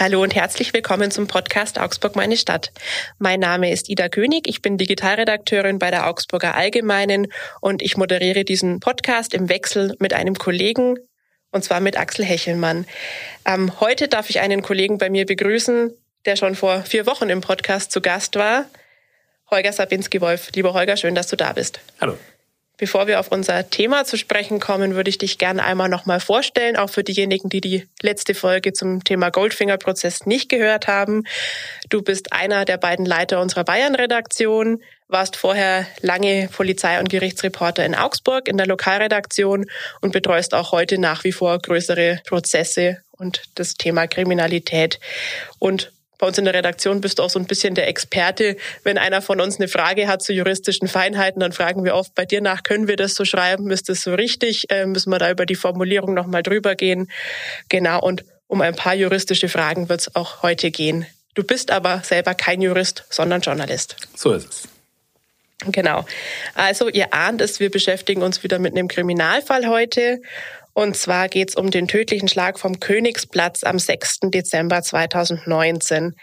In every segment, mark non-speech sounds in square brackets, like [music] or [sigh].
Hallo und herzlich willkommen zum Podcast Augsburg meine Stadt. Mein Name ist Ida König, ich bin Digitalredakteurin bei der Augsburger Allgemeinen und ich moderiere diesen Podcast im Wechsel mit einem Kollegen, und zwar mit Axel Hechelmann. Ähm, heute darf ich einen Kollegen bei mir begrüßen, der schon vor vier Wochen im Podcast zu Gast war. Holger Sabinski-Wolf. Lieber Holger, schön, dass du da bist. Hallo. Bevor wir auf unser Thema zu sprechen kommen, würde ich dich gerne einmal nochmal vorstellen, auch für diejenigen, die die letzte Folge zum Thema Goldfinger-Prozess nicht gehört haben. Du bist einer der beiden Leiter unserer Bayern-Redaktion, warst vorher lange Polizei- und Gerichtsreporter in Augsburg in der Lokalredaktion und betreust auch heute nach wie vor größere Prozesse und das Thema Kriminalität. Und bei uns in der Redaktion bist du auch so ein bisschen der Experte. Wenn einer von uns eine Frage hat zu juristischen Feinheiten, dann fragen wir oft bei dir nach, können wir das so schreiben? Ist das so richtig? Äh, müssen wir da über die Formulierung nochmal drüber gehen? Genau. Und um ein paar juristische Fragen wird es auch heute gehen. Du bist aber selber kein Jurist, sondern Journalist. So ist es. Genau. Also ihr ahnt es, wir beschäftigen uns wieder mit einem Kriminalfall heute. Und zwar geht es um den tödlichen Schlag vom Königsplatz am 6. Dezember 2019.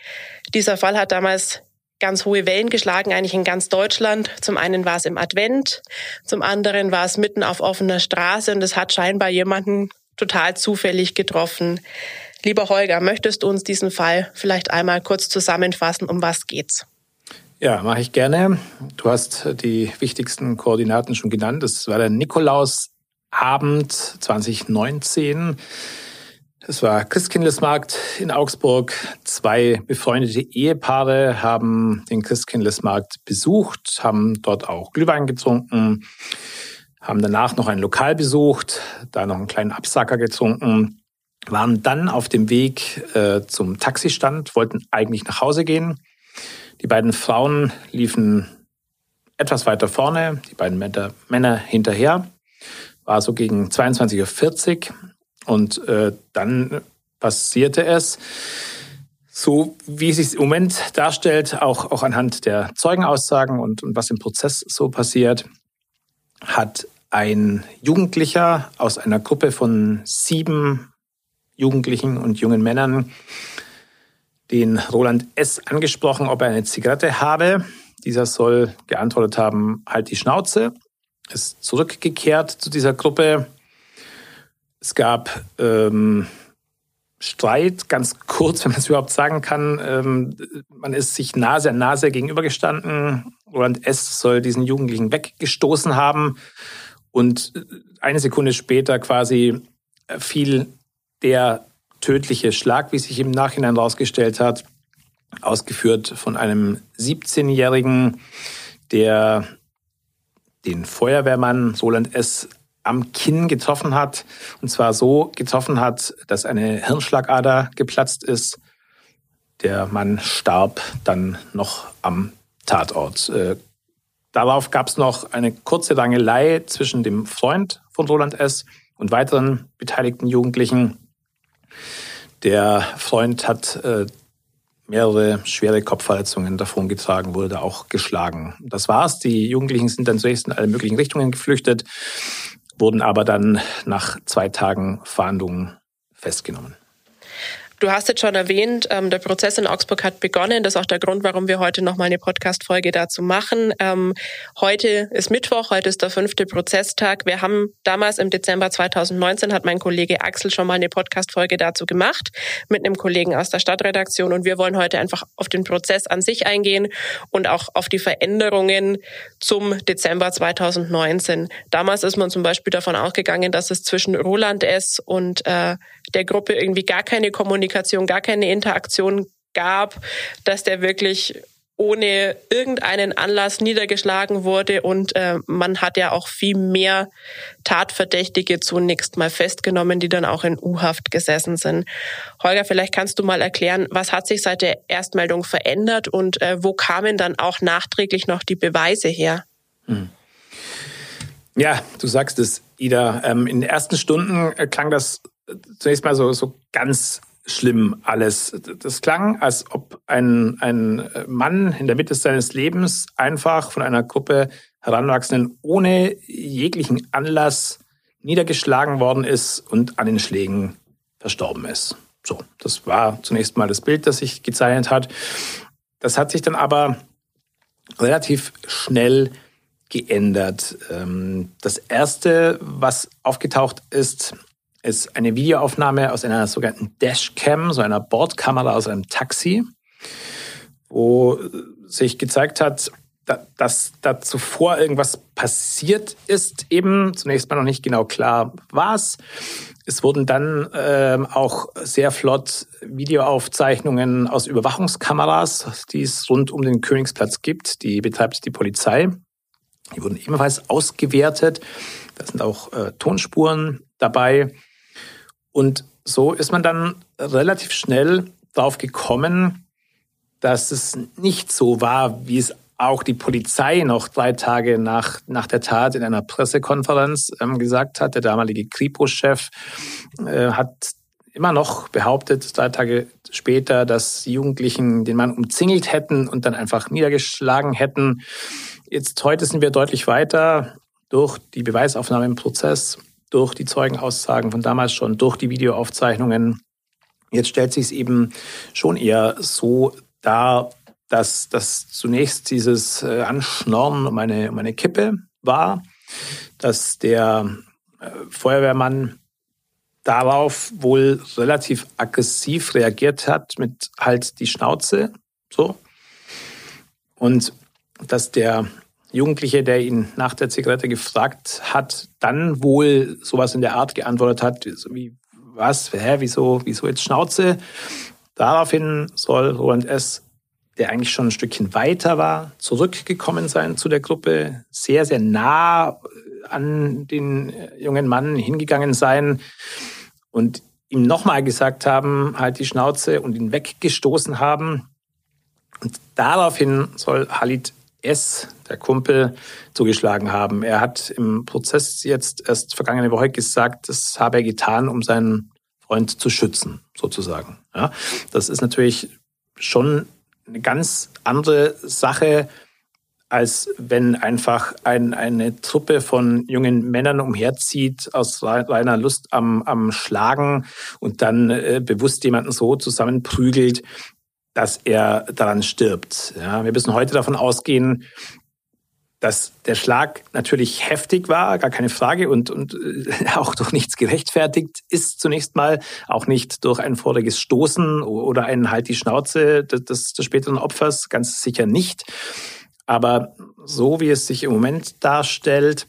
Dieser Fall hat damals ganz hohe Wellen geschlagen, eigentlich in ganz Deutschland. Zum einen war es im Advent, zum anderen war es mitten auf offener Straße und es hat scheinbar jemanden total zufällig getroffen. Lieber Holger, möchtest du uns diesen Fall vielleicht einmal kurz zusammenfassen, um was geht's? Ja, mache ich gerne. Du hast die wichtigsten Koordinaten schon genannt. Es war der Nikolaus Abend 2019. Es war Christkindlesmarkt in Augsburg. Zwei befreundete Ehepaare haben den Christkindlesmarkt besucht, haben dort auch Glühwein getrunken, haben danach noch ein Lokal besucht, da noch einen kleinen Absacker getrunken, waren dann auf dem Weg äh, zum Taxistand, wollten eigentlich nach Hause gehen. Die beiden Frauen liefen etwas weiter vorne, die beiden Männer hinterher. War so gegen 22.40 Uhr und äh, dann passierte es, so wie es sich im Moment darstellt, auch, auch anhand der Zeugenaussagen und, und was im Prozess so passiert, hat ein Jugendlicher aus einer Gruppe von sieben Jugendlichen und jungen Männern den Roland S. angesprochen, ob er eine Zigarette habe. Dieser soll geantwortet haben, halt die Schnauze ist zurückgekehrt zu dieser Gruppe. Es gab ähm, Streit, ganz kurz, [laughs] wenn man es überhaupt sagen kann. Ähm, man ist sich Nase an Nase gegenübergestanden. Roland S. soll diesen Jugendlichen weggestoßen haben. Und eine Sekunde später quasi fiel der tödliche Schlag, wie sich im Nachhinein herausgestellt hat, ausgeführt von einem 17-Jährigen, der den Feuerwehrmann Roland S. am Kinn getroffen hat. Und zwar so getroffen hat, dass eine Hirnschlagader geplatzt ist. Der Mann starb dann noch am Tatort. Äh, darauf gab es noch eine kurze Rangelei zwischen dem Freund von Roland S. und weiteren beteiligten Jugendlichen. Der Freund hat äh, mehrere schwere Kopfverletzungen davongetragen, wurde da auch geschlagen. Das war's. Die Jugendlichen sind dann zunächst in alle möglichen Richtungen geflüchtet, wurden aber dann nach zwei Tagen Fahndungen festgenommen. Du hast jetzt schon erwähnt, ähm, der Prozess in Augsburg hat begonnen. Das ist auch der Grund, warum wir heute nochmal eine Podcast-Folge dazu machen. Ähm, heute ist Mittwoch, heute ist der fünfte Prozesstag. Wir haben damals im Dezember 2019 hat mein Kollege Axel schon mal eine Podcast-Folge dazu gemacht mit einem Kollegen aus der Stadtredaktion und wir wollen heute einfach auf den Prozess an sich eingehen und auch auf die Veränderungen zum Dezember 2019. Damals ist man zum Beispiel davon ausgegangen, dass es zwischen Roland S. und äh, der Gruppe irgendwie gar keine Kommunikation, gar keine Interaktion gab, dass der wirklich ohne irgendeinen Anlass niedergeschlagen wurde und äh, man hat ja auch viel mehr Tatverdächtige zunächst mal festgenommen, die dann auch in U-Haft gesessen sind. Holger, vielleicht kannst du mal erklären, was hat sich seit der Erstmeldung verändert und äh, wo kamen dann auch nachträglich noch die Beweise her? Hm. Ja, du sagst es, Ida. Ähm, in den ersten Stunden äh, klang das zunächst mal so, so ganz schlimm alles. Das klang, als ob ein, ein Mann in der Mitte seines Lebens einfach von einer Gruppe Heranwachsenden ohne jeglichen Anlass niedergeschlagen worden ist und an den Schlägen verstorben ist. So, das war zunächst mal das Bild, das sich gezeichnet hat. Das hat sich dann aber relativ schnell geändert. Ähm, das erste, was aufgetaucht ist, ist eine Videoaufnahme aus einer sogenannten Dashcam, so einer Bordkamera aus einem Taxi, wo sich gezeigt hat, dass da zuvor irgendwas passiert ist, eben zunächst mal noch nicht genau klar was. Es wurden dann ähm, auch sehr flott Videoaufzeichnungen aus Überwachungskameras, die es rund um den Königsplatz gibt. Die betreibt die Polizei. Die wurden ebenfalls ausgewertet. Da sind auch äh, Tonspuren dabei. Und so ist man dann relativ schnell darauf gekommen, dass es nicht so war, wie es auch die Polizei noch drei Tage nach, nach der Tat in einer Pressekonferenz ähm, gesagt hat. Der damalige Kripo-Chef äh, hat immer noch behauptet, drei Tage später, dass Jugendlichen den Mann umzingelt hätten und dann einfach niedergeschlagen hätten. Jetzt heute sind wir deutlich weiter durch die Beweisaufnahme im Prozess, durch die Zeugenaussagen von damals schon, durch die Videoaufzeichnungen. Jetzt stellt sich es eben schon eher so dar, dass das zunächst dieses äh, Anschnorren um eine, um eine Kippe war, dass der äh, Feuerwehrmann darauf wohl relativ aggressiv reagiert hat mit halt die Schnauze, so. Und dass der Jugendliche, der ihn nach der Zigarette gefragt hat, dann wohl sowas in der Art geantwortet hat, wie, was, hä, wieso, wieso jetzt Schnauze? Daraufhin soll Roland S der eigentlich schon ein Stückchen weiter war, zurückgekommen sein zu der Gruppe, sehr, sehr nah an den jungen Mann hingegangen sein und ihm nochmal gesagt haben, halt die Schnauze und ihn weggestoßen haben. Und daraufhin soll Halid S., der Kumpel, zugeschlagen haben. Er hat im Prozess jetzt erst vergangene Woche gesagt, das habe er getan, um seinen Freund zu schützen, sozusagen. Ja, das ist natürlich schon eine ganz andere Sache, als wenn einfach ein, eine Truppe von jungen Männern umherzieht aus reiner Lust am, am Schlagen und dann äh, bewusst jemanden so zusammenprügelt, dass er daran stirbt. Ja, wir müssen heute davon ausgehen, dass der Schlag natürlich heftig war, gar keine Frage, und, und äh, [laughs] auch durch nichts gerechtfertigt ist zunächst mal, auch nicht durch ein voriges Stoßen oder ein Halt die Schnauze des, des späteren Opfers, ganz sicher nicht. Aber so wie es sich im Moment darstellt,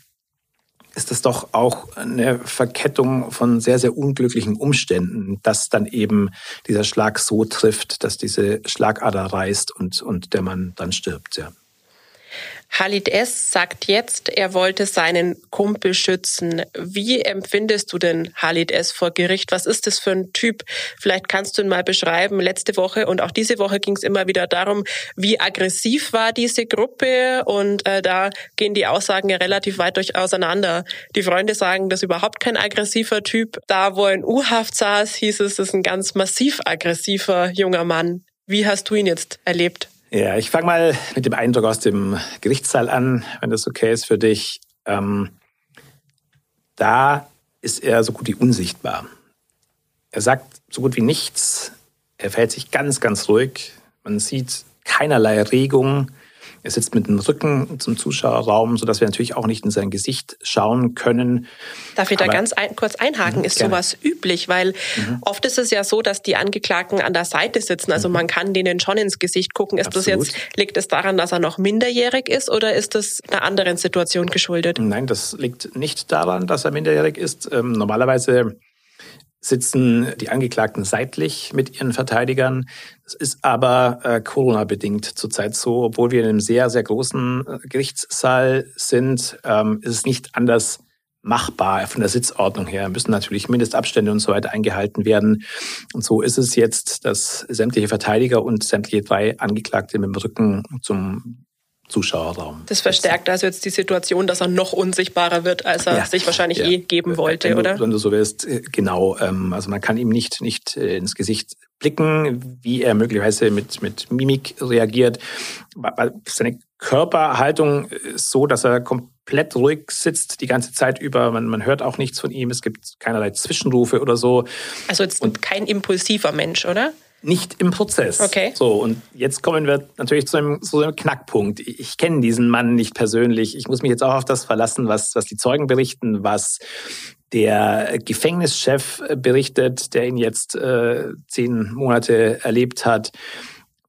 ist das doch auch eine Verkettung von sehr, sehr unglücklichen Umständen, dass dann eben dieser Schlag so trifft, dass diese Schlagader reißt und, und der Mann dann stirbt, ja. Halid S. sagt jetzt, er wollte seinen Kumpel schützen. Wie empfindest du denn Halid S. vor Gericht? Was ist das für ein Typ? Vielleicht kannst du ihn mal beschreiben. Letzte Woche und auch diese Woche ging es immer wieder darum, wie aggressiv war diese Gruppe und äh, da gehen die Aussagen ja relativ weit durch auseinander. Die Freunde sagen, das ist überhaupt kein aggressiver Typ. Da, wo er in U-Haft saß, hieß es, das ist ein ganz massiv aggressiver junger Mann. Wie hast du ihn jetzt erlebt? Ja, ich fange mal mit dem Eindruck aus dem Gerichtssaal an, wenn das okay ist für dich. Ähm, da ist er so gut wie unsichtbar. Er sagt so gut wie nichts. Er verhält sich ganz, ganz ruhig. Man sieht keinerlei Regung. Er sitzt mit dem Rücken zum Zuschauerraum, sodass wir natürlich auch nicht in sein Gesicht schauen können. Darf ich Aber, da ganz ein, kurz einhaken? Mhm, ist gerne. sowas üblich? Weil mhm. oft ist es ja so, dass die Angeklagten an der Seite sitzen. Also mhm. man kann denen schon ins Gesicht gucken. Ist Absolut. das jetzt, liegt es daran, dass er noch minderjährig ist oder ist das einer anderen Situation geschuldet? Nein, das liegt nicht daran, dass er minderjährig ist. Ähm, normalerweise sitzen die Angeklagten seitlich mit ihren Verteidigern. Das ist aber äh, Corona-bedingt zurzeit so. Obwohl wir in einem sehr, sehr großen äh, Gerichtssaal sind, ähm, ist es nicht anders machbar von der Sitzordnung her. Müssen natürlich Mindestabstände und so weiter eingehalten werden. Und so ist es jetzt, dass sämtliche Verteidiger und sämtliche drei Angeklagte mit dem Rücken zum Zuschauerraum. Das verstärkt also jetzt die Situation, dass er noch unsichtbarer wird, als er ja, sich wahrscheinlich ja. eh geben wollte, wenn du, oder? Wenn du so willst, äh, genau. Ähm, also man kann ihm nicht, nicht äh, ins Gesicht blicken, wie er möglicherweise mit, mit Mimik reagiert. Seine Körperhaltung ist so, dass er komplett ruhig sitzt die ganze Zeit über. Man, man hört auch nichts von ihm. Es gibt keinerlei Zwischenrufe oder so. Also jetzt und kein impulsiver Mensch, oder? Nicht im Prozess. Okay. So, und jetzt kommen wir natürlich zu einem, zu einem Knackpunkt. Ich, ich kenne diesen Mann nicht persönlich. Ich muss mich jetzt auch auf das verlassen, was, was die Zeugen berichten, was der Gefängnischef berichtet, der ihn jetzt äh, zehn Monate erlebt hat,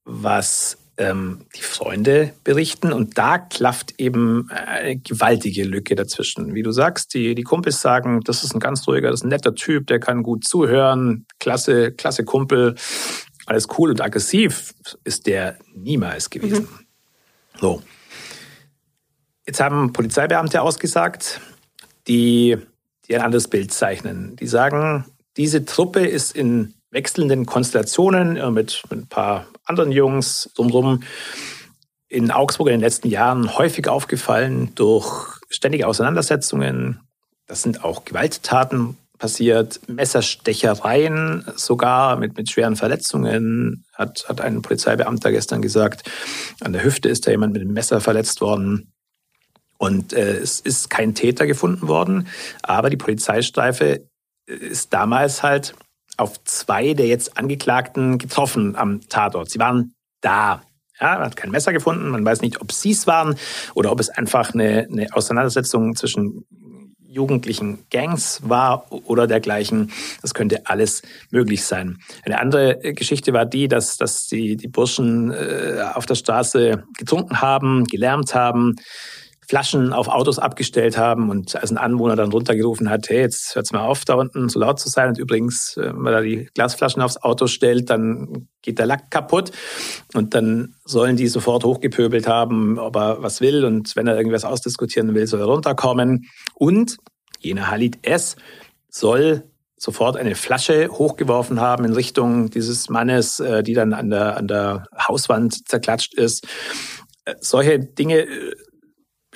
was ähm, die Freunde berichten. Und da klafft eben eine gewaltige Lücke dazwischen. Wie du sagst, die, die Kumpels sagen, das ist ein ganz ruhiger, das ist ein netter Typ, der kann gut zuhören, klasse, klasse Kumpel, alles cool und aggressiv ist der niemals gewesen. Mhm. So. Jetzt haben Polizeibeamte ausgesagt, die, die ein anderes Bild zeichnen. Die sagen, diese Truppe ist in wechselnden Konstellationen mit, mit ein paar anderen Jungs drumherum in Augsburg in den letzten Jahren häufig aufgefallen durch ständige Auseinandersetzungen. Das sind auch Gewalttaten passiert, Messerstechereien sogar mit, mit schweren Verletzungen, hat, hat ein Polizeibeamter gestern gesagt. An der Hüfte ist da jemand mit einem Messer verletzt worden. Und äh, es ist kein Täter gefunden worden, aber die Polizeistreife ist damals halt auf zwei der jetzt Angeklagten getroffen am Tatort. Sie waren da. Ja, man hat kein Messer gefunden. Man weiß nicht, ob sie es waren oder ob es einfach eine, eine Auseinandersetzung zwischen jugendlichen Gangs war oder dergleichen. Das könnte alles möglich sein. Eine andere Geschichte war die, dass, dass die, die Burschen äh, auf der Straße getrunken haben, gelärmt haben, Flaschen auf Autos abgestellt haben und als ein Anwohner dann runtergerufen hat, hey, jetzt hört's mal auf, da unten so laut zu sein. Und übrigens, äh, wenn man da die Glasflaschen aufs Auto stellt, dann geht der Lack kaputt. Und dann sollen die sofort hochgepöbelt haben, ob er was will. Und wenn er irgendwas ausdiskutieren will, soll er runterkommen. Und jener Halid S. soll sofort eine Flasche hochgeworfen haben in Richtung dieses Mannes, äh, die dann an der, an der Hauswand zerklatscht ist. Äh, solche Dinge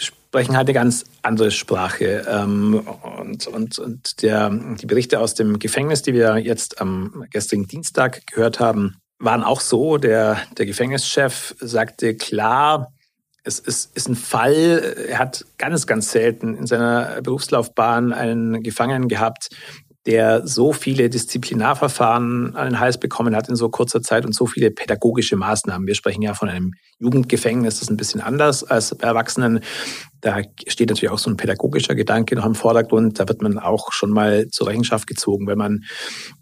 sprechen halt eine ganz andere Sprache. Ähm, und und, und der, die Berichte aus dem Gefängnis, die wir jetzt am gestrigen Dienstag gehört haben, waren auch so. Der, der Gefängnischef sagte klar, es ist, ist ein Fall, er hat ganz, ganz selten in seiner Berufslaufbahn einen Gefangenen gehabt, der so viele Disziplinarverfahren an den Hals bekommen hat in so kurzer Zeit und so viele pädagogische Maßnahmen. Wir sprechen ja von einem Jugendgefängnis, das ist ein bisschen anders als bei Erwachsenen. Da steht natürlich auch so ein pädagogischer Gedanke noch im Vordergrund. Da wird man auch schon mal zur Rechenschaft gezogen, wenn man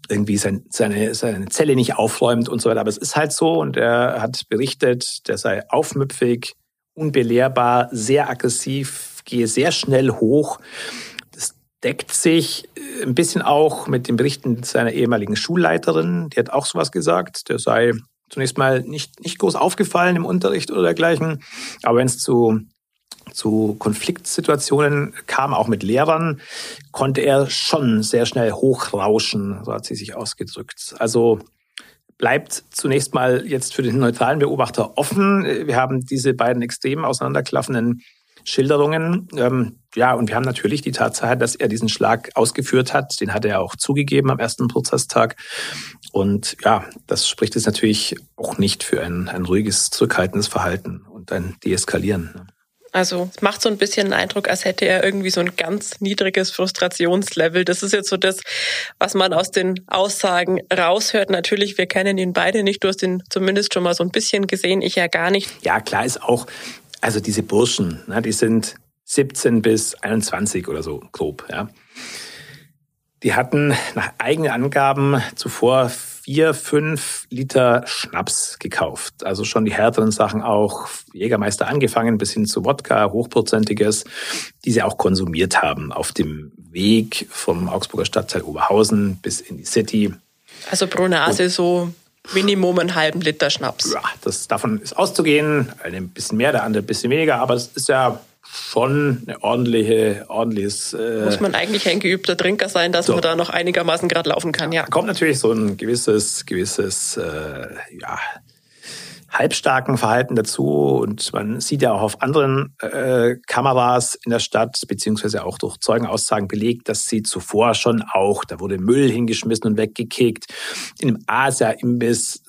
irgendwie sein, seine, seine Zelle nicht aufräumt und so weiter. Aber es ist halt so und er hat berichtet, der sei aufmüpfig, unbelehrbar, sehr aggressiv, gehe sehr schnell hoch deckt sich äh, ein bisschen auch mit den Berichten seiner ehemaligen Schulleiterin. Die hat auch sowas gesagt. Der sei zunächst mal nicht, nicht groß aufgefallen im Unterricht oder dergleichen. Aber wenn es zu, zu Konfliktsituationen kam, auch mit Lehrern, konnte er schon sehr schnell hochrauschen, so hat sie sich ausgedrückt. Also bleibt zunächst mal jetzt für den neutralen Beobachter offen. Wir haben diese beiden extrem auseinanderklaffenden Schilderungen. Ähm, ja, und wir haben natürlich die Tatsache, dass er diesen Schlag ausgeführt hat. Den hat er auch zugegeben am ersten Prozesstag. Und ja, das spricht jetzt natürlich auch nicht für ein, ein ruhiges, zurückhaltendes Verhalten und ein Deeskalieren. Also es macht so ein bisschen den Eindruck, als hätte er irgendwie so ein ganz niedriges Frustrationslevel. Das ist jetzt so das, was man aus den Aussagen raushört. Natürlich, wir kennen ihn beide nicht. Du hast ihn zumindest schon mal so ein bisschen gesehen, ich ja gar nicht. Ja, klar ist auch, also diese Burschen, ne, die sind 17 bis 21 oder so grob. Ja. Die hatten nach eigenen Angaben zuvor vier, fünf Liter Schnaps gekauft. Also schon die härteren Sachen auch, Jägermeister angefangen bis hin zu Wodka, hochprozentiges, die sie auch konsumiert haben auf dem Weg vom Augsburger Stadtteil Oberhausen bis in die City. Also pro Nase so Minimum einen halben Liter Schnaps. Ja, das, davon ist auszugehen. Ein bisschen mehr, der andere ein bisschen weniger, aber es ist ja schon eine ordentliche, ordentliches. Äh Muss man eigentlich ein geübter Trinker sein, dass so. man da noch einigermaßen gerade laufen kann, ja. Kommt natürlich so ein gewisses, gewisses, äh, ja, halbstarken Verhalten dazu. Und man sieht ja auch auf anderen äh, Kameras in der Stadt, beziehungsweise auch durch Zeugenaussagen belegt, dass sie zuvor schon auch, da wurde Müll hingeschmissen und weggekickt. In einem Asia-Imbiss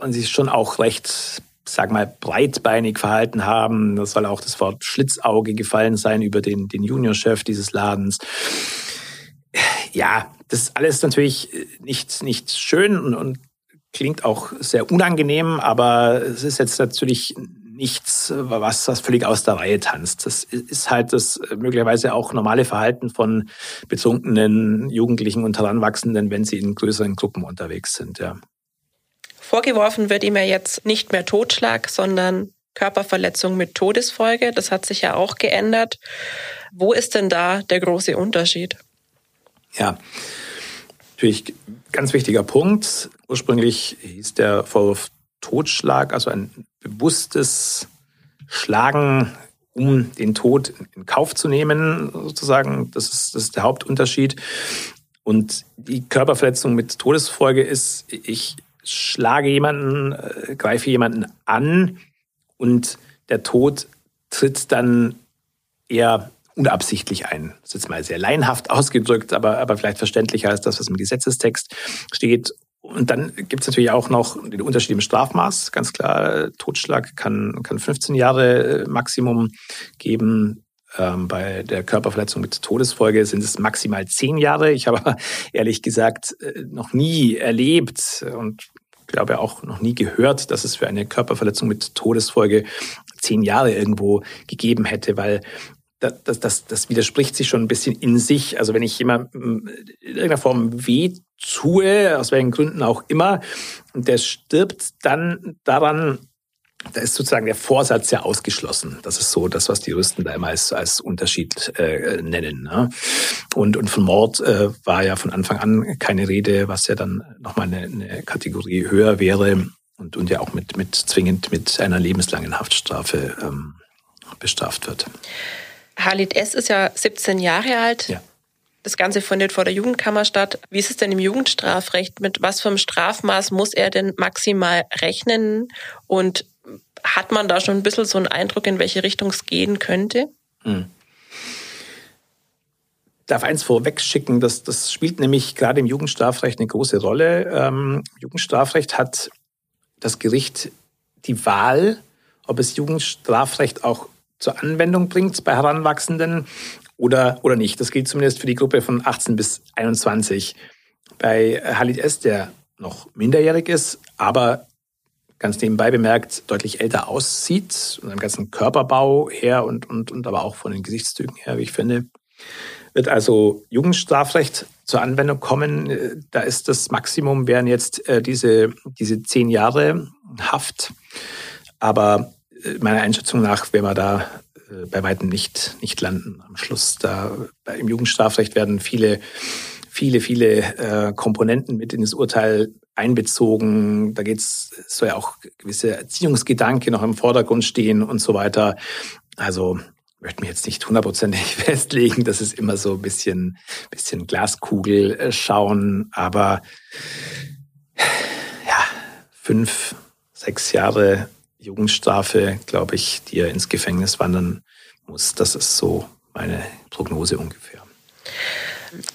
und sich schon auch recht, sag mal, breitbeinig verhalten haben. Das soll auch das Wort Schlitzauge gefallen sein über den, den Juniorchef dieses Ladens. Ja, das ist alles natürlich nicht, nicht schön und, und klingt auch sehr unangenehm, aber es ist jetzt natürlich nichts, was das völlig aus der Reihe tanzt. Das ist halt das möglicherweise auch normale Verhalten von betrunkenen Jugendlichen und Heranwachsenden, wenn sie in größeren Gruppen unterwegs sind. Ja. Vorgeworfen wird ihm ja jetzt nicht mehr Totschlag, sondern Körperverletzung mit Todesfolge. Das hat sich ja auch geändert. Wo ist denn da der große Unterschied? Ja, natürlich ganz wichtiger Punkt. Ursprünglich hieß der Vorwurf Totschlag, also ein bewusstes Schlagen, um den Tod in Kauf zu nehmen, sozusagen. Das ist, das ist der Hauptunterschied. Und die Körperverletzung mit Todesfolge ist, ich schlage jemanden, äh, greife jemanden an und der Tod tritt dann eher unabsichtlich ein. Das ist jetzt mal sehr laienhaft ausgedrückt, aber, aber vielleicht verständlicher als das, was im Gesetzestext steht. Und dann gibt es natürlich auch noch den Unterschied im Strafmaß. Ganz klar, Totschlag kann, kann 15 Jahre äh, Maximum geben. Ähm, bei der Körperverletzung mit Todesfolge sind es maximal zehn Jahre. Ich habe ehrlich gesagt äh, noch nie erlebt und glaube auch noch nie gehört, dass es für eine Körperverletzung mit Todesfolge zehn Jahre irgendwo gegeben hätte, weil das, das, das widerspricht sich schon ein bisschen in sich. Also wenn ich jemandem in irgendeiner Form weh tue, aus welchen Gründen auch immer, und der stirbt dann daran, da ist sozusagen der Vorsatz ja ausgeschlossen. Das ist so das, was die Juristen da immer als, als Unterschied äh, nennen. Ne? Und, und von Mord äh, war ja von Anfang an keine Rede, was ja dann nochmal eine, eine Kategorie höher wäre und, und ja auch mit, mit zwingend mit einer lebenslangen Haftstrafe ähm, bestraft wird. Halid S. ist ja 17 Jahre alt. Ja. Das Ganze findet vor der Jugendkammer statt. Wie ist es denn im Jugendstrafrecht? Mit was für einem Strafmaß muss er denn maximal rechnen? Und hat man da schon ein bisschen so einen Eindruck, in welche Richtung es gehen könnte? Hm. darf eins vorweg schicken, das, das spielt nämlich gerade im Jugendstrafrecht eine große Rolle. Ähm, Jugendstrafrecht hat das Gericht die Wahl, ob es Jugendstrafrecht auch zur Anwendung bringt bei Heranwachsenden oder, oder nicht. Das gilt zumindest für die Gruppe von 18 bis 21. Bei Halid S., der noch minderjährig ist, aber ganz nebenbei bemerkt deutlich älter aussieht, von seinem ganzen Körperbau her und, und, und aber auch von den Gesichtszügen her, wie ich finde, wird also Jugendstrafrecht zur Anwendung kommen. Da ist das Maximum, wären jetzt äh, diese, diese zehn Jahre Haft. Aber meiner Einschätzung nach werden wir da äh, bei weitem nicht, nicht landen am Schluss. Da im Jugendstrafrecht werden viele, viele, viele äh, Komponenten mit in das Urteil einbezogen. Da geht's, soll ja auch gewisse Erziehungsgedanke noch im Vordergrund stehen und so weiter. Also möchte mich jetzt nicht hundertprozentig [laughs] festlegen. Das ist immer so ein bisschen, bisschen Glaskugel äh, schauen. Aber ja, fünf, sechs Jahre Jugendstrafe, glaube ich, die er ins Gefängnis wandern muss. Das ist so meine Prognose ungefähr.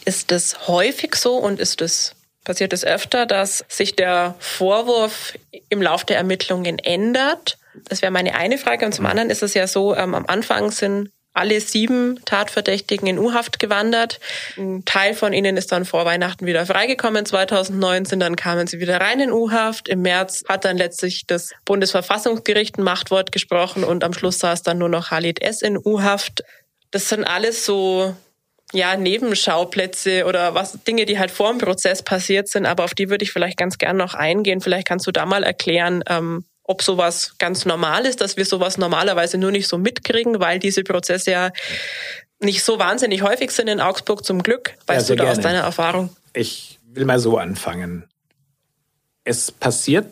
Ist es häufig so und ist es passiert es öfter, dass sich der Vorwurf im Laufe der Ermittlungen ändert? Das wäre meine eine Frage. Und zum anderen ist es ja so, ähm, am Anfang sind alle sieben Tatverdächtigen in U-Haft gewandert. Ein Teil von ihnen ist dann vor Weihnachten wieder freigekommen. 2019 dann kamen sie wieder rein in U-Haft. Im März hat dann letztlich das Bundesverfassungsgericht ein Machtwort gesprochen und am Schluss saß dann nur noch Halid S. in U-Haft. Das sind alles so ja, Nebenschauplätze oder was Dinge, die halt vor dem Prozess passiert sind, aber auf die würde ich vielleicht ganz gern noch eingehen. Vielleicht kannst du da mal erklären, ähm, ob sowas ganz normal ist, dass wir sowas normalerweise nur nicht so mitkriegen, weil diese Prozesse ja nicht so wahnsinnig häufig sind in Augsburg zum Glück. Weißt ja, du da gerne. aus deiner Erfahrung? Ich will mal so anfangen. Es passiert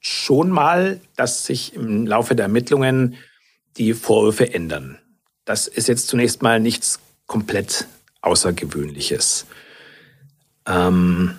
schon mal, dass sich im Laufe der Ermittlungen die Vorwürfe ändern. Das ist jetzt zunächst mal nichts komplett Außergewöhnliches. Ähm,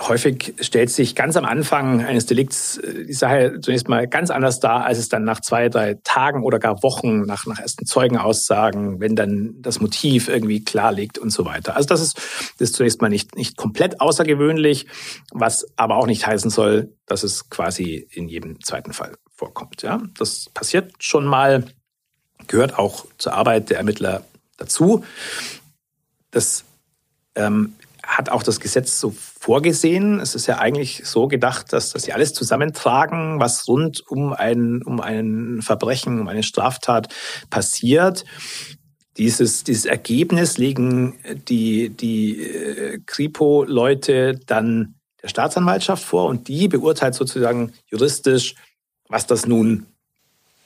häufig stellt sich ganz am Anfang eines Delikts äh, die Sache zunächst mal ganz anders dar, als es dann nach zwei, drei Tagen oder gar Wochen nach, nach ersten Zeugenaussagen, wenn dann das Motiv irgendwie klar liegt und so weiter. Also das ist, das ist zunächst mal nicht, nicht komplett außergewöhnlich, was aber auch nicht heißen soll, dass es quasi in jedem zweiten Fall vorkommt. Ja, das passiert schon mal, gehört auch zur Arbeit der Ermittler dazu. Das ähm, hat auch das Gesetz so vorgesehen. Es ist ja eigentlich so gedacht, dass, dass sie alles zusammentragen, was rund um ein, um ein Verbrechen, um eine Straftat passiert. Dieses, dieses Ergebnis legen die, die äh, Kripo-Leute dann der Staatsanwaltschaft vor und die beurteilt sozusagen juristisch, was das nun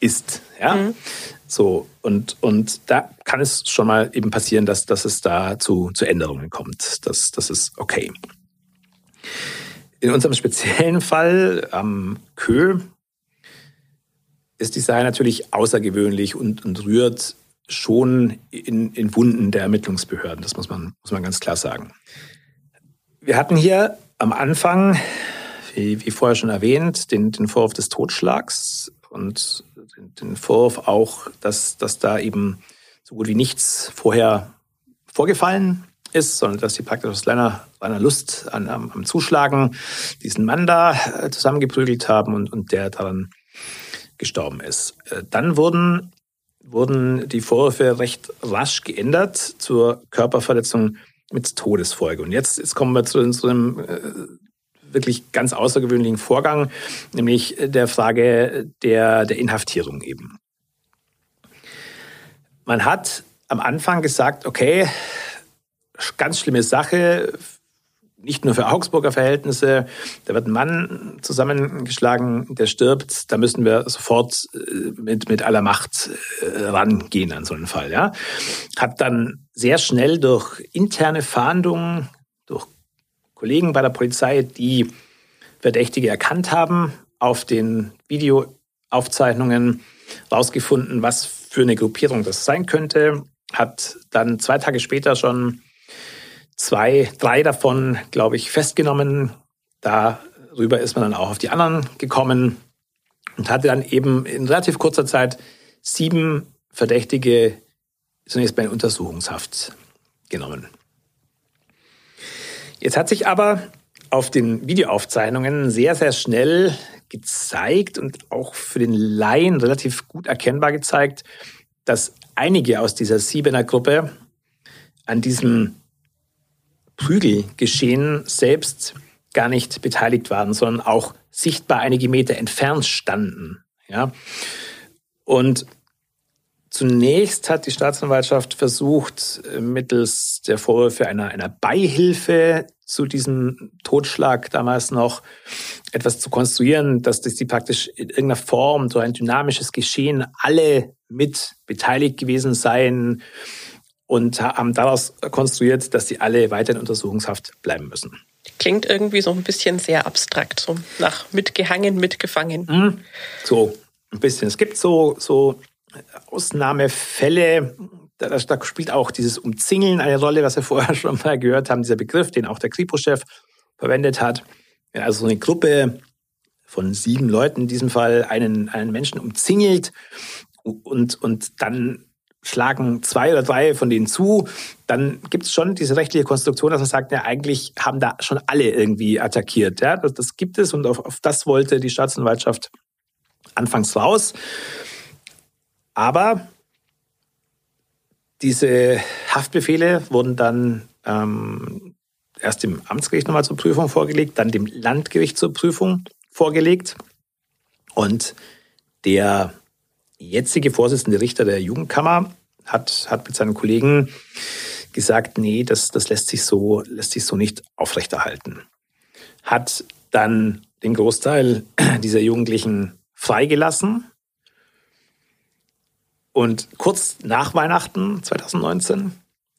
ist. Ja? Mhm. So, und, und da kann es schon mal eben passieren, dass, dass es da zu, zu Änderungen kommt. Das, das ist okay. In unserem speziellen Fall am Kö ist die Sache natürlich außergewöhnlich und, und rührt schon in, in Wunden der Ermittlungsbehörden. Das muss man, muss man ganz klar sagen. Wir hatten hier am Anfang, wie, wie vorher schon erwähnt, den, den Vorwurf des Totschlags und den Vorwurf auch, dass, dass da eben so gut wie nichts vorher vorgefallen ist, sondern dass sie praktisch aus reiner, reiner Lust an, am, am Zuschlagen diesen Mann da äh, zusammengeprügelt haben und, und der daran gestorben ist. Äh, dann wurden, wurden die Vorwürfe recht rasch geändert zur Körperverletzung mit Todesfolge. Und jetzt, jetzt kommen wir zu, zu einem äh, wirklich ganz außergewöhnlichen Vorgang, nämlich der Frage der, der Inhaftierung eben. Man hat am Anfang gesagt, okay, ganz schlimme Sache, nicht nur für Augsburger Verhältnisse. Da wird ein Mann zusammengeschlagen, der stirbt. Da müssen wir sofort äh, mit, mit aller Macht äh, rangehen an so einen Fall. Ja. Hat dann sehr schnell durch interne Fahndungen, durch Kollegen bei der Polizei, die Verdächtige erkannt haben, auf den Videoaufzeichnungen rausgefunden, was für eine Gruppierung das sein könnte. Hat dann zwei Tage später schon zwei, drei davon, glaube ich, festgenommen. Darüber ist man dann auch auf die anderen gekommen und hatte dann eben in relativ kurzer Zeit sieben Verdächtige zunächst bei Untersuchungshaft genommen. Jetzt hat sich aber auf den Videoaufzeichnungen sehr, sehr schnell gezeigt und auch für den Laien relativ gut erkennbar gezeigt, dass einige aus dieser Siebener Gruppe an diesem Prügelgeschehen selbst gar nicht beteiligt waren, sondern auch sichtbar einige Meter entfernt standen. Ja? Und Zunächst hat die Staatsanwaltschaft versucht, mittels der Vorwürfe einer, einer Beihilfe zu diesem Totschlag damals noch etwas zu konstruieren, dass das die praktisch in irgendeiner Form so ein dynamisches Geschehen alle mit beteiligt gewesen seien und haben daraus konstruiert, dass sie alle weiter in Untersuchungshaft bleiben müssen. Klingt irgendwie so ein bisschen sehr abstrakt, so nach mitgehangen, mitgefangen. Mhm. So ein bisschen. Es gibt so, so Ausnahmefälle, da, da, spielt auch dieses Umzingeln eine Rolle, was wir [laughs] vorher schon mal gehört haben, dieser Begriff, den auch der Kripo-Chef verwendet hat. Ja, also so eine Gruppe von sieben Leuten in diesem Fall einen, einen Menschen umzingelt und, und dann schlagen zwei oder drei von denen zu, dann gibt es schon diese rechtliche Konstruktion, dass man sagt, ja, eigentlich haben da schon alle irgendwie attackiert. Ja, das, das gibt es und auf, auf das wollte die Staatsanwaltschaft anfangs raus. Aber diese Haftbefehle wurden dann ähm, erst dem Amtsgericht nochmal zur Prüfung vorgelegt, dann dem Landgericht zur Prüfung vorgelegt. Und der jetzige Vorsitzende Richter der Jugendkammer hat, hat mit seinen Kollegen gesagt, nee, das, das lässt, sich so, lässt sich so nicht aufrechterhalten. Hat dann den Großteil dieser Jugendlichen freigelassen und kurz nach Weihnachten 2019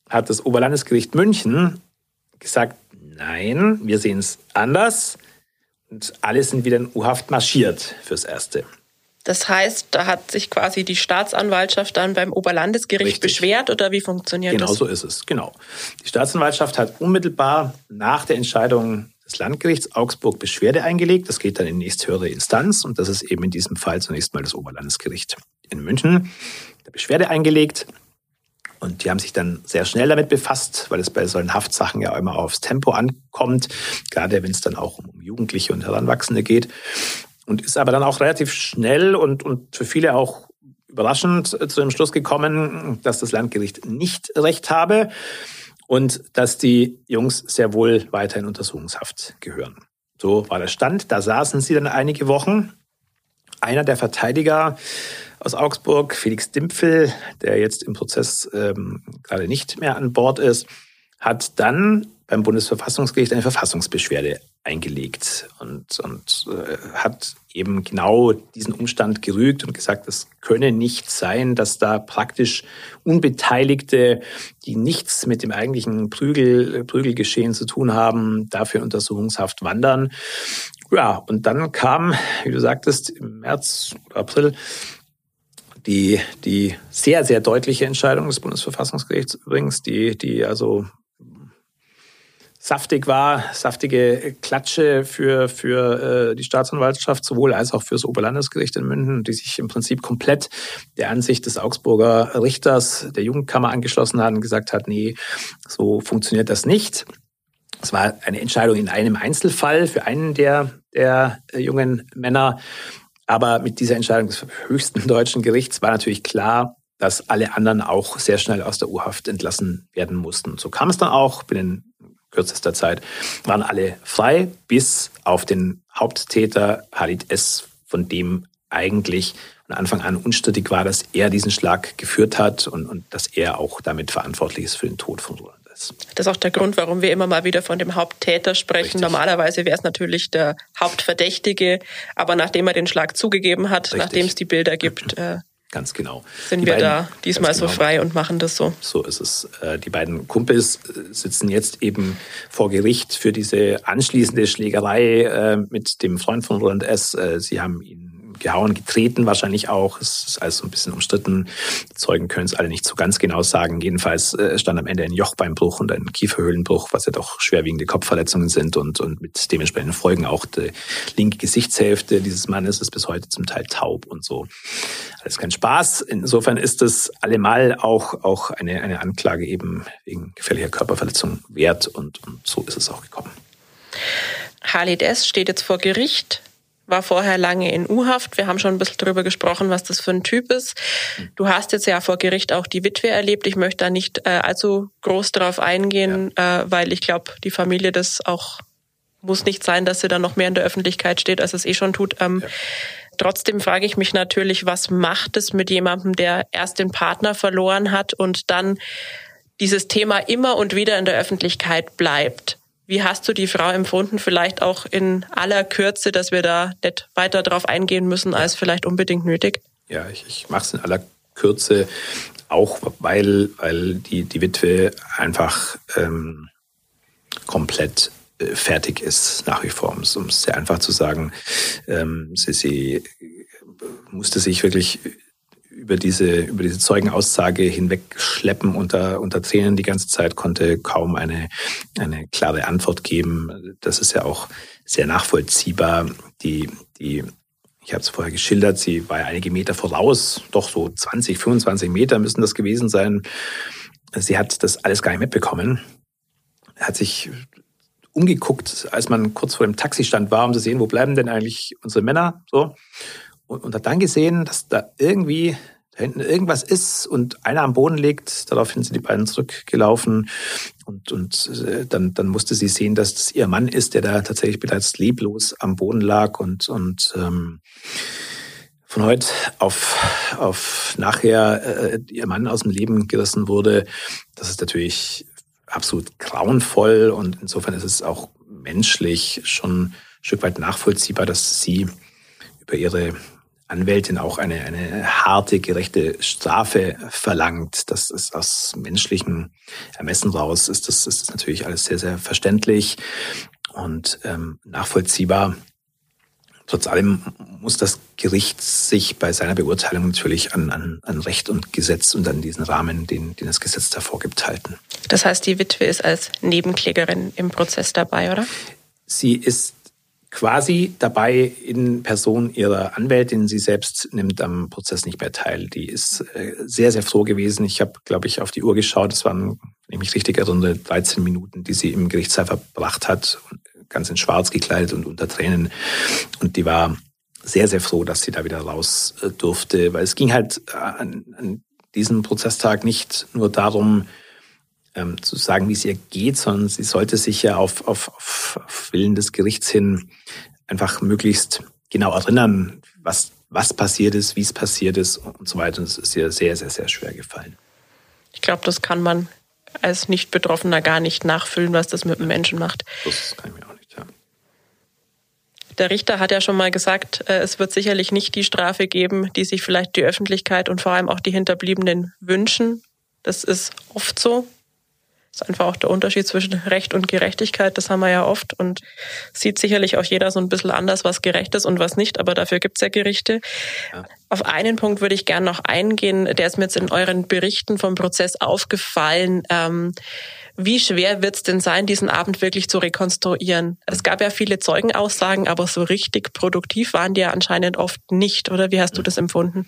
hat das Oberlandesgericht München gesagt, nein, wir sehen es anders. Und alle sind wieder in U-Haft marschiert fürs Erste. Das heißt, da hat sich quasi die Staatsanwaltschaft dann beim Oberlandesgericht Richtig. beschwert oder wie funktioniert genau das? Genau so ist es, genau. Die Staatsanwaltschaft hat unmittelbar nach der Entscheidung des Landgerichts Augsburg Beschwerde eingelegt. Das geht dann in die nächsthöhere Instanz und das ist eben in diesem Fall zunächst mal das Oberlandesgericht in München. Der Beschwerde eingelegt und die haben sich dann sehr schnell damit befasst, weil es bei solchen Haftsachen ja immer aufs Tempo ankommt, gerade wenn es dann auch um Jugendliche und Heranwachsende geht. Und ist aber dann auch relativ schnell und, und für viele auch überraschend zu dem Schluss gekommen, dass das Landgericht nicht recht habe und dass die Jungs sehr wohl weiter in Untersuchungshaft gehören. So war der Stand. Da saßen sie dann einige Wochen. Einer der Verteidiger aus Augsburg, Felix Dimpfel, der jetzt im Prozess ähm, gerade nicht mehr an Bord ist, hat dann beim Bundesverfassungsgericht eine Verfassungsbeschwerde eingelegt und, und äh, hat eben genau diesen Umstand gerügt und gesagt, es könne nicht sein, dass da praktisch Unbeteiligte, die nichts mit dem eigentlichen Prügel, Prügelgeschehen zu tun haben, dafür Untersuchungshaft wandern. Ja, und dann kam, wie du sagtest, im März oder April die, die sehr, sehr deutliche Entscheidung des Bundesverfassungsgerichts übrigens, die, die also saftig war, saftige Klatsche für, für äh, die Staatsanwaltschaft, sowohl als auch für das Oberlandesgericht in München, die sich im Prinzip komplett der Ansicht des Augsburger Richters der Jugendkammer angeschlossen hat und gesagt hat, nee, so funktioniert das nicht. Es war eine Entscheidung in einem Einzelfall für einen der, der äh, jungen Männer. Aber mit dieser Entscheidung des höchsten deutschen Gerichts war natürlich klar, dass alle anderen auch sehr schnell aus der U-Haft entlassen werden mussten. So kam es dann auch binnen kürzester Zeit, waren alle frei, bis auf den Haupttäter Halid S., von dem eigentlich von Anfang an unstrittig war, dass er diesen Schlag geführt hat und, und dass er auch damit verantwortlich ist für den Tod von Roland. Das ist auch der Grund, warum wir immer mal wieder von dem Haupttäter sprechen. Richtig. Normalerweise wäre es natürlich der Hauptverdächtige, aber nachdem er den Schlag zugegeben hat, nachdem es die Bilder gibt, [clears throat] äh, Ganz genau. Sind die wir beiden, da diesmal so genau. frei und machen das so? So ist es. Äh, die beiden Kumpels äh, sitzen jetzt eben vor Gericht für diese anschließende Schlägerei äh, mit dem Freund von Roland S. Sie haben ihn gehauen, getreten wahrscheinlich auch. Es ist alles so ein bisschen umstritten. Die Zeugen können es alle nicht so ganz genau sagen. Jedenfalls äh, stand am Ende ein Jochbeinbruch und ein Kieferhöhlenbruch, was ja doch schwerwiegende Kopfverletzungen sind und, und mit dementsprechenden Folgen auch die linke Gesichtshälfte dieses Mannes ist bis heute zum Teil taub und so. Alles kein Spaß. Insofern ist es allemal auch, auch eine, eine Anklage eben wegen gefährlicher Körperverletzung wert und, und so ist es auch gekommen. Halid S. steht jetzt vor Gericht war vorher lange in U-Haft. Wir haben schon ein bisschen darüber gesprochen, was das für ein Typ ist. Du hast jetzt ja vor Gericht auch die Witwe erlebt. Ich möchte da nicht äh, allzu groß darauf eingehen, ja. äh, weil ich glaube, die Familie das auch muss nicht sein, dass sie dann noch mehr in der Öffentlichkeit steht, als es eh schon tut. Ähm, ja. Trotzdem frage ich mich natürlich, was macht es mit jemandem, der erst den Partner verloren hat und dann dieses Thema immer und wieder in der Öffentlichkeit bleibt? Wie hast du die Frau empfunden? Vielleicht auch in aller Kürze, dass wir da nicht weiter drauf eingehen müssen, als vielleicht unbedingt nötig? Ja, ich, ich mache es in aller Kürze auch, weil, weil die, die Witwe einfach ähm, komplett äh, fertig ist nach wie vor, um es sehr einfach zu sagen. Ähm, sie, sie musste sich wirklich über diese, über diese Zeugenaussage hinwegschleppen unter, unter Tränen die ganze Zeit, konnte kaum eine, eine klare Antwort geben. Das ist ja auch sehr nachvollziehbar. Die, die, ich habe es vorher geschildert, sie war ja einige Meter voraus, doch so 20, 25 Meter müssen das gewesen sein. Sie hat das alles gar nicht mitbekommen. Hat sich umgeguckt, als man kurz vor dem Taxistand war, um zu sehen, wo bleiben denn eigentlich unsere Männer, so. Und, und hat dann gesehen, dass da irgendwie da hinten irgendwas ist und einer am Boden liegt. Daraufhin sind die beiden zurückgelaufen und, und äh, dann, dann musste sie sehen, dass das ihr Mann ist, der da tatsächlich bereits leblos am Boden lag und, und ähm, von heute auf, auf nachher äh, ihr Mann aus dem Leben gerissen wurde. Das ist natürlich absolut grauenvoll und insofern ist es auch menschlich schon ein Stück weit nachvollziehbar, dass sie über ihre Anwältin auch eine, eine harte, gerechte Strafe verlangt. Das ist aus menschlichem Ermessen raus, ist das, ist natürlich alles sehr, sehr verständlich und ähm, nachvollziehbar. Trotz allem muss das Gericht sich bei seiner Beurteilung natürlich an, an, an Recht und Gesetz und an diesen Rahmen, den, den das Gesetz davor gibt, halten. Das heißt, die Witwe ist als Nebenklägerin im Prozess dabei, oder? sie ist quasi dabei in Person ihrer Anwältin. Sie selbst nimmt am Prozess nicht mehr teil. Die ist äh, sehr, sehr froh gewesen. Ich habe, glaube ich, auf die Uhr geschaut. Es waren, wenn ich richtig erinnere, 13 Minuten, die sie im Gerichtssaal verbracht hat, ganz in Schwarz gekleidet und unter Tränen. Und die war sehr, sehr froh, dass sie da wieder raus äh, durfte, weil es ging halt äh, an, an diesem Prozesstag nicht nur darum, ähm, zu sagen, wie es ihr geht, sondern sie sollte sich ja auf, auf, auf Willen des Gerichts hin einfach möglichst genau erinnern, was, was passiert ist, wie es passiert ist und so weiter. Und es ist ihr sehr, sehr, sehr schwer gefallen. Ich glaube, das kann man als Nicht-Betroffener gar nicht nachfüllen, was das mit dem Menschen macht. Das kann ich mir auch nicht, ja. Der Richter hat ja schon mal gesagt, äh, es wird sicherlich nicht die Strafe geben, die sich vielleicht die Öffentlichkeit und vor allem auch die Hinterbliebenen wünschen. Das ist oft so. Das ist einfach auch der Unterschied zwischen Recht und Gerechtigkeit. Das haben wir ja oft und sieht sicherlich auch jeder so ein bisschen anders, was gerecht ist und was nicht. Aber dafür gibt es ja Gerichte. Ja. Auf einen Punkt würde ich gerne noch eingehen. Der ist mir jetzt in euren Berichten vom Prozess aufgefallen. Ähm, wie schwer wird es denn sein, diesen Abend wirklich zu rekonstruieren? Es gab ja viele Zeugenaussagen, aber so richtig produktiv waren die ja anscheinend oft nicht. Oder wie hast du das empfunden?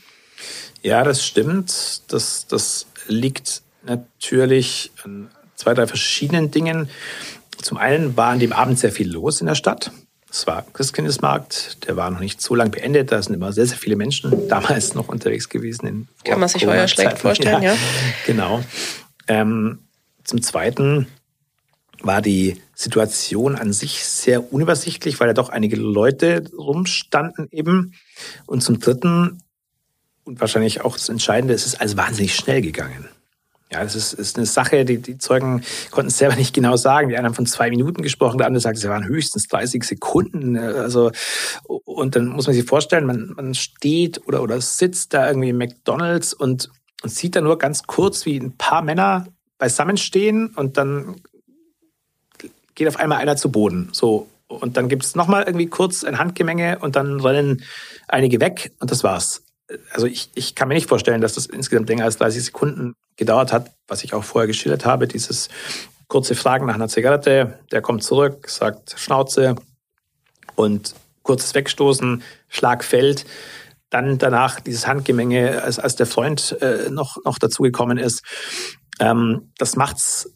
Ja, das stimmt. Das, das liegt natürlich an zwei, drei verschiedenen Dingen. Zum einen war an dem Abend sehr viel los in der Stadt. Es war Christkindesmarkt, der war noch nicht so lang beendet. Da sind immer sehr, sehr viele Menschen [laughs] damals noch unterwegs gewesen. In Kann man sich heuer schlecht vorstellen, ja. ja. Genau. Ähm, zum Zweiten war die Situation an sich sehr unübersichtlich, weil da doch einige Leute rumstanden eben. Und zum Dritten, und wahrscheinlich auch das Entscheidende, es ist also wahnsinnig schnell gegangen. Ja, das ist, ist eine Sache, die, die Zeugen konnten es selber nicht genau sagen. Die einen haben von zwei Minuten gesprochen, der andere sagt, es waren höchstens 30 Sekunden. Also, und dann muss man sich vorstellen, man, man steht oder, oder sitzt da irgendwie im McDonalds und, und sieht da nur ganz kurz, wie ein paar Männer beisammenstehen und dann geht auf einmal einer zu Boden. So. Und dann gibt es nochmal irgendwie kurz ein Handgemenge und dann rennen einige weg und das war's also ich, ich kann mir nicht vorstellen, dass das insgesamt länger als 30 Sekunden gedauert hat, was ich auch vorher geschildert habe. Dieses kurze Fragen nach einer Zigarette, der kommt zurück, sagt Schnauze und kurzes Wegstoßen, Schlag fällt. Dann danach dieses Handgemenge, als, als der Freund äh, noch, noch dazugekommen ist. Ähm, das macht's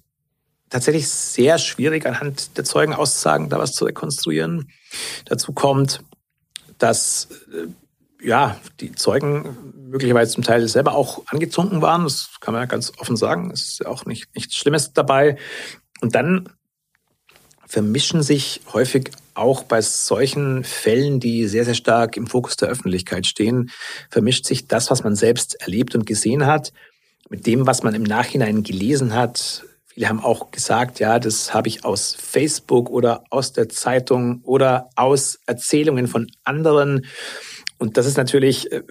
tatsächlich sehr schwierig, anhand der Zeugenaussagen da was zu rekonstruieren. Dazu kommt, dass äh, ja, die Zeugen möglicherweise zum Teil selber auch angezunken waren. Das kann man ja ganz offen sagen. Es ist ja auch nicht, nichts Schlimmes dabei. Und dann vermischen sich häufig auch bei solchen Fällen, die sehr, sehr stark im Fokus der Öffentlichkeit stehen, vermischt sich das, was man selbst erlebt und gesehen hat, mit dem, was man im Nachhinein gelesen hat. Viele haben auch gesagt, ja, das habe ich aus Facebook oder aus der Zeitung oder aus Erzählungen von anderen. Und das ist natürlich äh,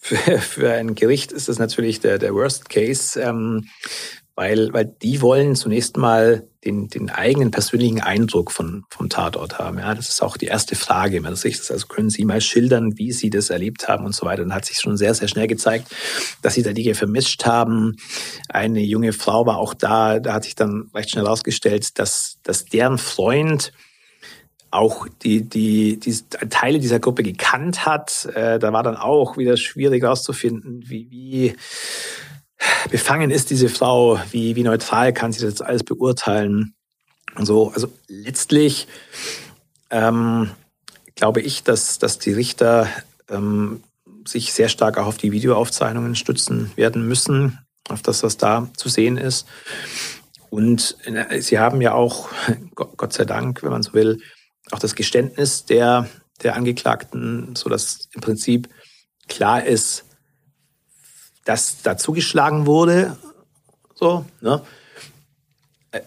für, für ein Gericht ist das natürlich der, der Worst Case, ähm, weil, weil die wollen zunächst mal den, den eigenen persönlichen Eindruck von, vom Tatort haben. Ja, das ist auch die erste Frage. Man sich das, also können Sie mal schildern, wie Sie das erlebt haben und so weiter. Dann hat sich schon sehr, sehr schnell gezeigt, dass Sie da Dinge vermischt haben. Eine junge Frau war auch da. Da hat sich dann recht schnell herausgestellt, dass, dass deren Freund auch die, die, die Teile dieser Gruppe gekannt hat. Äh, da war dann auch wieder schwierig herauszufinden, wie, wie befangen ist diese Frau, wie, wie neutral kann sie das alles beurteilen. Und so, also letztlich ähm, glaube ich, dass, dass die Richter ähm, sich sehr stark auch auf die Videoaufzeichnungen stützen werden müssen, auf das, was da zu sehen ist. Und äh, sie haben ja auch, Gott sei Dank, wenn man so will, auch das Geständnis der, der Angeklagten, so dass im Prinzip klar ist, dass da zugeschlagen wurde. So, ne?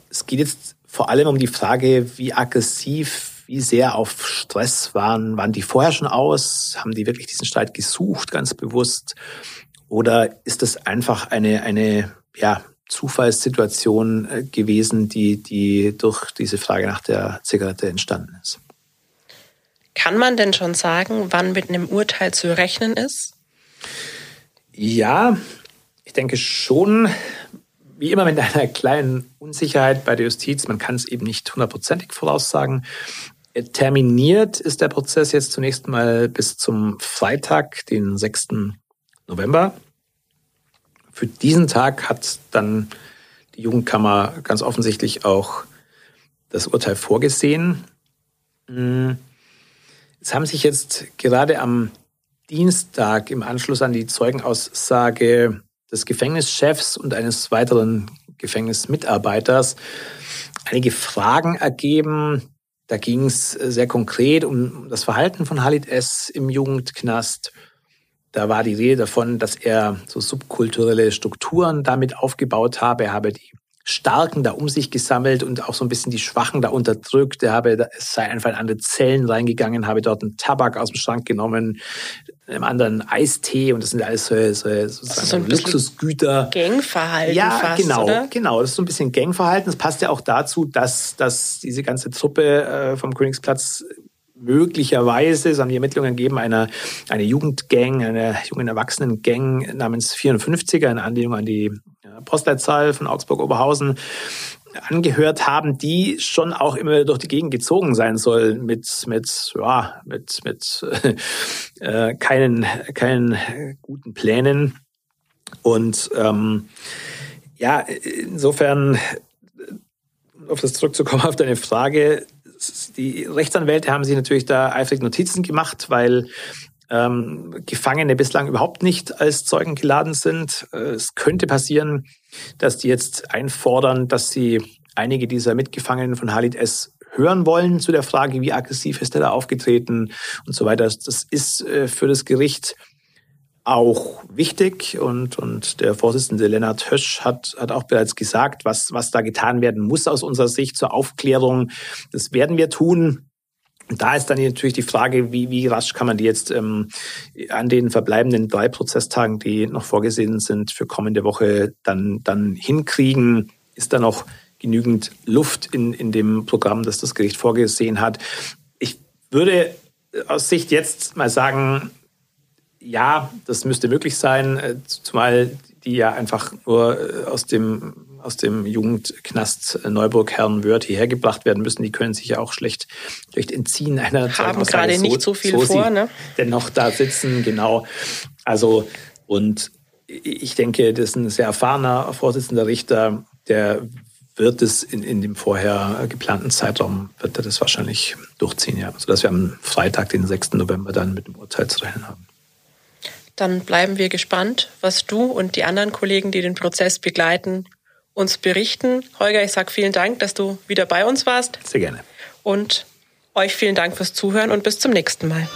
Es geht jetzt vor allem um die Frage, wie aggressiv, wie sehr auf Stress waren. Waren die vorher schon aus? Haben die wirklich diesen Streit gesucht, ganz bewusst? Oder ist das einfach eine, eine ja, Zufallssituation äh, gewesen, die, die durch diese Frage nach der Zigarette entstanden ist. Kann man denn schon sagen, wann mit einem Urteil zu rechnen ist? Ja, ich denke schon, wie immer mit einer kleinen Unsicherheit bei der Justiz, man kann es eben nicht hundertprozentig voraussagen, Terminiert ist der Prozess jetzt zunächst mal bis zum Freitag, den 6. November. Für diesen Tag hat dann die Jugendkammer ganz offensichtlich auch das Urteil vorgesehen. Hm. Es haben sich jetzt gerade am Dienstag im Anschluss an die Zeugenaussage des Gefängnischefs und eines weiteren Gefängnismitarbeiters einige Fragen ergeben. Da ging es sehr konkret um das Verhalten von Halid S. im Jugendknast. Da war die Rede davon, dass er so subkulturelle Strukturen damit aufgebaut habe. Er habe die Starken da um sich gesammelt und auch so ein bisschen die Schwachen da unterdrückt. Er habe, es sei einfach in andere Zellen reingegangen, habe dort einen Tabak aus dem Schrank genommen, einem anderen Eistee und das sind alles so, so, so Luxusgüter. Gangverhalten ja, fast, genau, oder? genau. Das ist so ein bisschen Gangverhalten. Das passt ja auch dazu, dass, dass diese ganze Truppe äh, vom Königsplatz möglicherweise, es haben die Ermittlungen gegeben, eine, eine Jugendgang, eine jungen Erwachsenen-Gang namens 54er in Anlehnung an die Postleitzahl von Augsburg-Oberhausen angehört haben, die schon auch immer durch die Gegend gezogen sein soll mit mit ja mit mit [laughs] äh, keinen keinen guten Plänen. Und ähm, ja insofern auf das zurückzukommen auf deine Frage die Rechtsanwälte haben sich natürlich da eifrig Notizen gemacht, weil ähm, Gefangene bislang überhaupt nicht als Zeugen geladen sind. Es könnte passieren, dass die jetzt einfordern, dass sie einige dieser Mitgefangenen von Halid S hören wollen zu der Frage, wie aggressiv ist er da aufgetreten und so weiter. Das ist äh, für das Gericht auch wichtig und, und der Vorsitzende Lennart Hösch hat, hat auch bereits gesagt, was, was da getan werden muss aus unserer Sicht zur Aufklärung. Das werden wir tun. Und da ist dann natürlich die Frage, wie, wie rasch kann man die jetzt ähm, an den verbleibenden drei Prozesstagen, die noch vorgesehen sind für kommende Woche, dann, dann hinkriegen? Ist da noch genügend Luft in, in dem Programm, das das Gericht vorgesehen hat? Ich würde aus Sicht jetzt mal sagen, ja, das müsste möglich sein, äh, zumal die ja einfach nur äh, aus dem aus dem Jugendknast Neuburg Herrn Wörth hierher gebracht werden müssen. Die können sich ja auch schlecht, schlecht entziehen einer Haben gerade nicht so viel so vor, ne? Dennoch da sitzen, genau. Also, und ich denke, das ist ein sehr erfahrener Vorsitzender Richter, der wird es in, in dem vorher geplanten Zeitraum, wird er das wahrscheinlich durchziehen, ja. Sodass wir am Freitag, den 6. November, dann mit dem Urteil zu rechnen haben. Dann bleiben wir gespannt, was du und die anderen Kollegen, die den Prozess begleiten, uns berichten. Holger, ich sage vielen Dank, dass du wieder bei uns warst. Sehr gerne. Und euch vielen Dank fürs Zuhören und bis zum nächsten Mal.